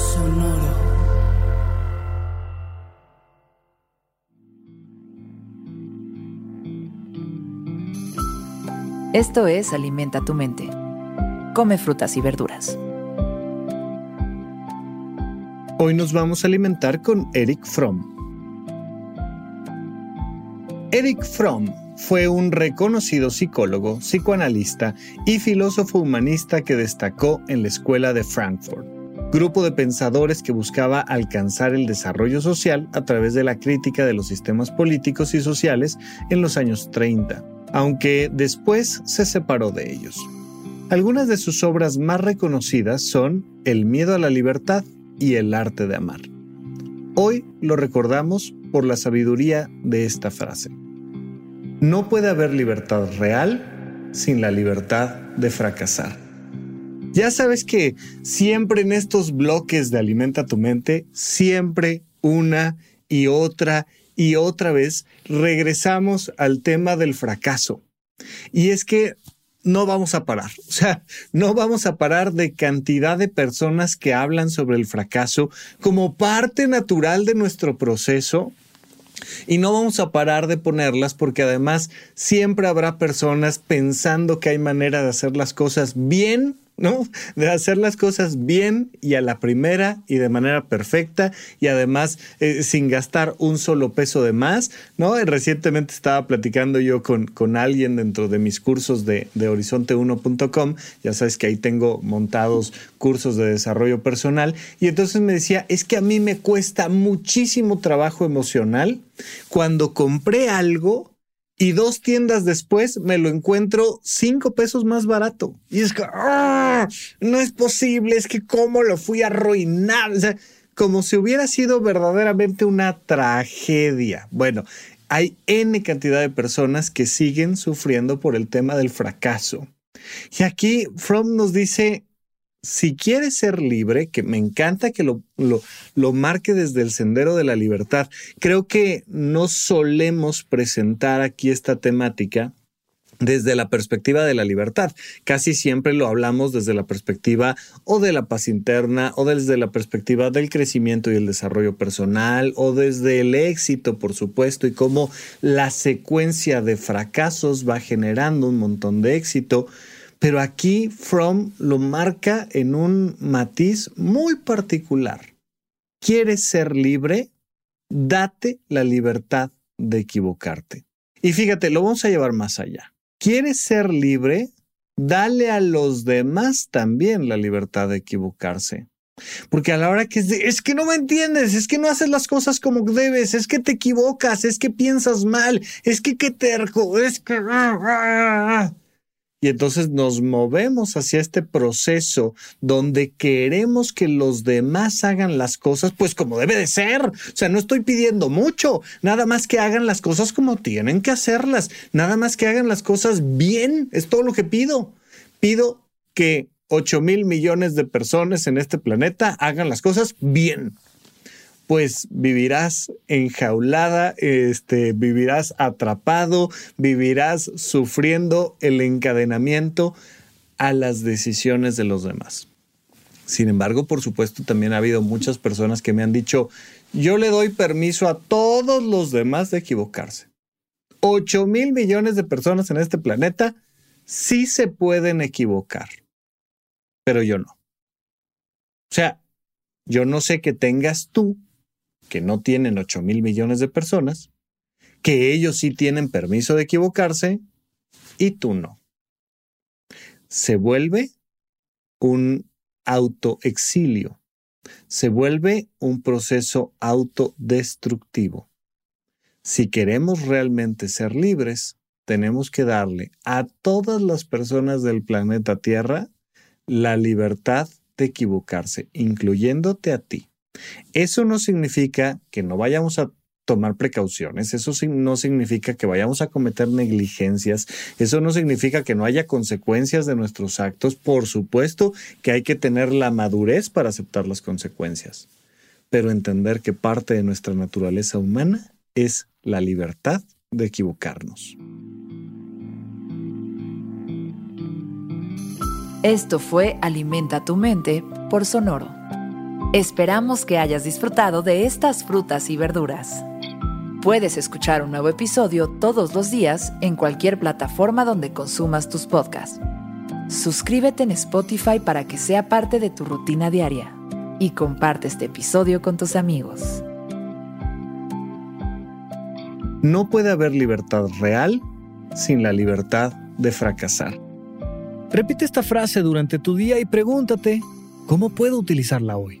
Sonoro. Esto es Alimenta tu mente. Come frutas y verduras. Hoy nos vamos a alimentar con Eric Fromm. Eric Fromm fue un reconocido psicólogo, psicoanalista y filósofo humanista que destacó en la Escuela de Frankfurt, grupo de pensadores que buscaba alcanzar el desarrollo social a través de la crítica de los sistemas políticos y sociales en los años 30, aunque después se separó de ellos. Algunas de sus obras más reconocidas son El miedo a la libertad y El arte de amar. Hoy lo recordamos por la sabiduría de esta frase. No puede haber libertad real sin la libertad de fracasar. Ya sabes que siempre en estos bloques de Alimenta tu mente, siempre una y otra y otra vez regresamos al tema del fracaso. Y es que no vamos a parar. O sea, no vamos a parar de cantidad de personas que hablan sobre el fracaso como parte natural de nuestro proceso. Y no vamos a parar de ponerlas porque además siempre habrá personas pensando que hay manera de hacer las cosas bien De hacer las cosas bien y a la primera y de manera perfecta y además eh, sin gastar un solo peso de más, ¿no? Recientemente estaba platicando yo con, con alguien dentro de mis cursos de, de horizonte1.com, ya sabes que ahí tengo montados cursos de desarrollo personal. Y entonces me decía, es que a mí me cuesta muchísimo trabajo emocional cuando compré algo y dos tiendas después me lo encuentro cinco pesos más barato. Y es que, ¡ah! no es posible, es que cómo lo fui a arruinar. O sea, como si hubiera sido verdaderamente una tragedia. Bueno, hay N cantidad de personas que siguen sufriendo por el tema del fracaso. Y aquí Fromm nos dice, si quieres ser libre, que me encanta que lo, lo, lo, marque desde el sendero de la libertad, creo que no solemos presentar aquí esta temática desde la perspectiva de la libertad. Casi siempre lo hablamos desde la perspectiva o de la paz interna o desde la perspectiva del crecimiento y el desarrollo personal o desde el éxito, por supuesto, y cómo la secuencia de fracasos va generando un montón de éxito. Pero aquí From lo marca en un matiz muy particular. ¿Quieres ser libre? Date la libertad de equivocarte. Y fíjate, lo vamos a llevar más allá. ¿Quieres ser libre? Dale a los demás también la libertad de equivocarse. Porque a la hora que es, de, es que no me entiendes, es que no haces las cosas como debes, es que te equivocas, es que piensas mal, es que qué terco, es que... Y entonces nos movemos hacia este proceso donde queremos que los demás hagan las cosas pues como debe de ser. O sea, no estoy pidiendo mucho, nada más que hagan las cosas como tienen que hacerlas, nada más que hagan las cosas bien, es todo lo que pido. Pido que 8 mil millones de personas en este planeta hagan las cosas bien pues vivirás enjaulada, este, vivirás atrapado, vivirás sufriendo el encadenamiento a las decisiones de los demás. Sin embargo, por supuesto, también ha habido muchas personas que me han dicho, yo le doy permiso a todos los demás de equivocarse. 8 mil millones de personas en este planeta sí se pueden equivocar, pero yo no. O sea, yo no sé qué tengas tú que no tienen 8 mil millones de personas, que ellos sí tienen permiso de equivocarse y tú no. Se vuelve un autoexilio, se vuelve un proceso autodestructivo. Si queremos realmente ser libres, tenemos que darle a todas las personas del planeta Tierra la libertad de equivocarse, incluyéndote a ti. Eso no significa que no vayamos a tomar precauciones, eso no significa que vayamos a cometer negligencias, eso no significa que no haya consecuencias de nuestros actos, por supuesto que hay que tener la madurez para aceptar las consecuencias, pero entender que parte de nuestra naturaleza humana es la libertad de equivocarnos. Esto fue Alimenta tu mente por Sonoro. Esperamos que hayas disfrutado de estas frutas y verduras. Puedes escuchar un nuevo episodio todos los días en cualquier plataforma donde consumas tus podcasts. Suscríbete en Spotify para que sea parte de tu rutina diaria y comparte este episodio con tus amigos. No puede haber libertad real sin la libertad de fracasar. Repite esta frase durante tu día y pregúntate, ¿cómo puedo utilizarla hoy?